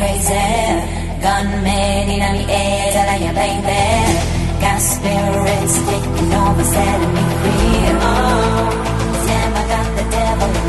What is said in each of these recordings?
razor, gunmen in the I like you baby, got spirits taking over, setting me free. Oh, damn, I got the devil.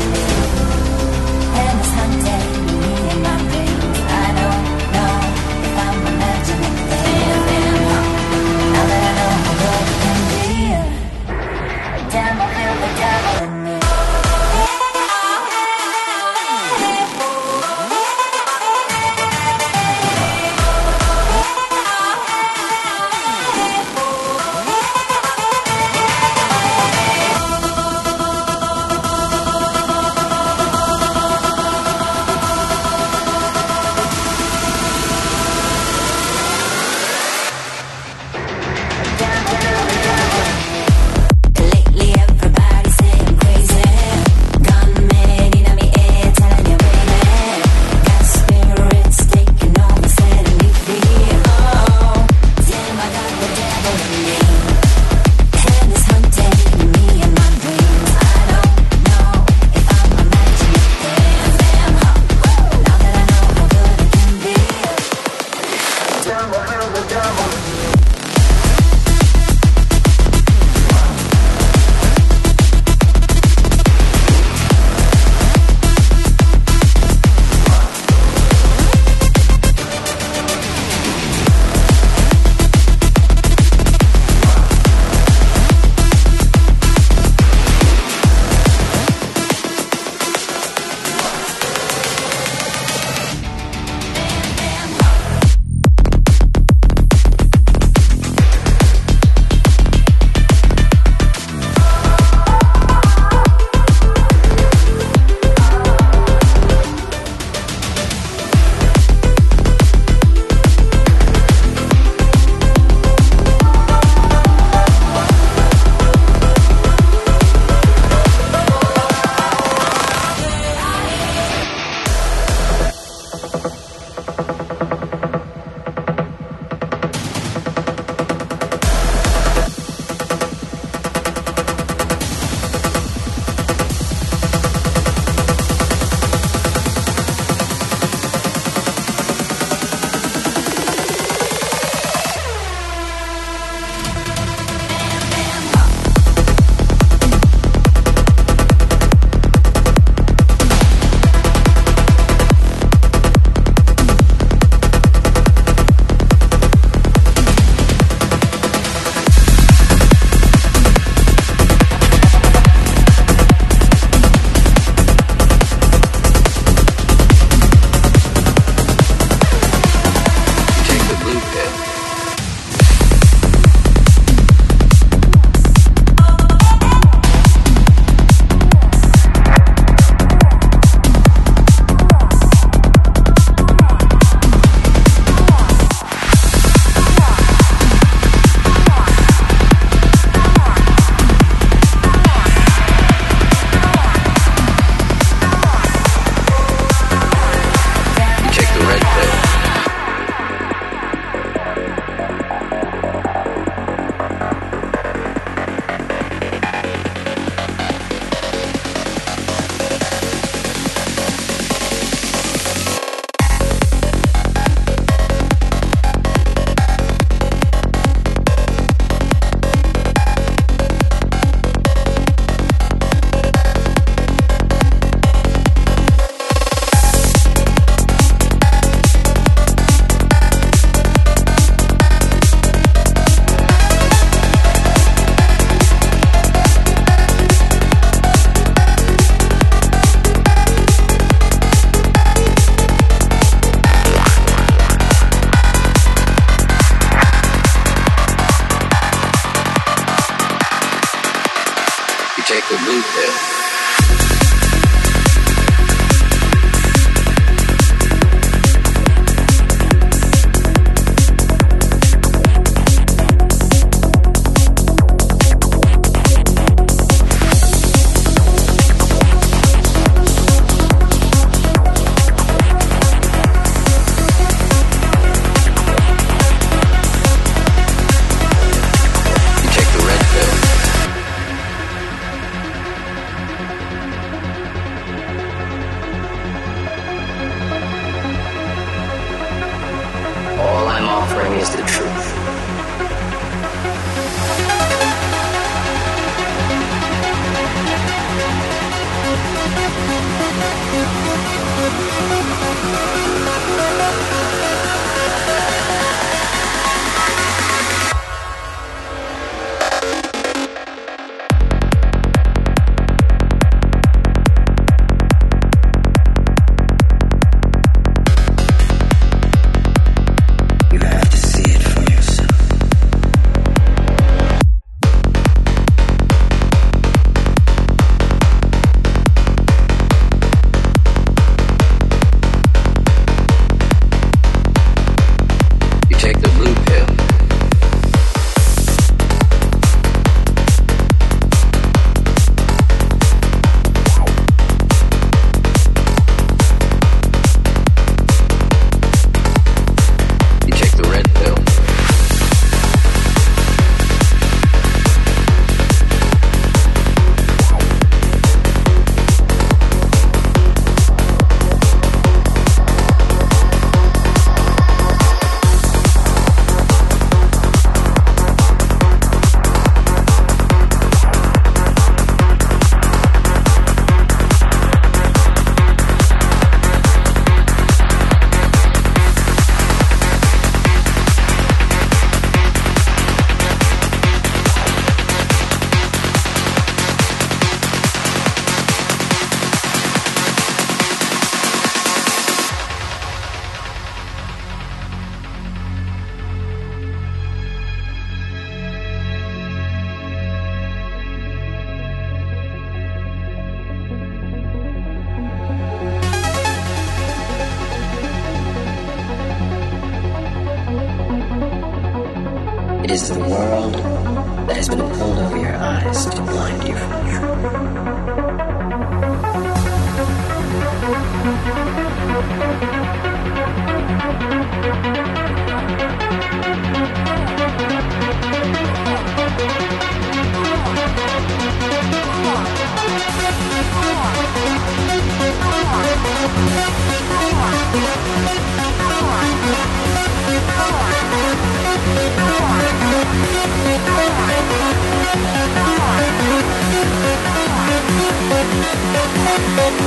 Take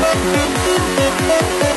the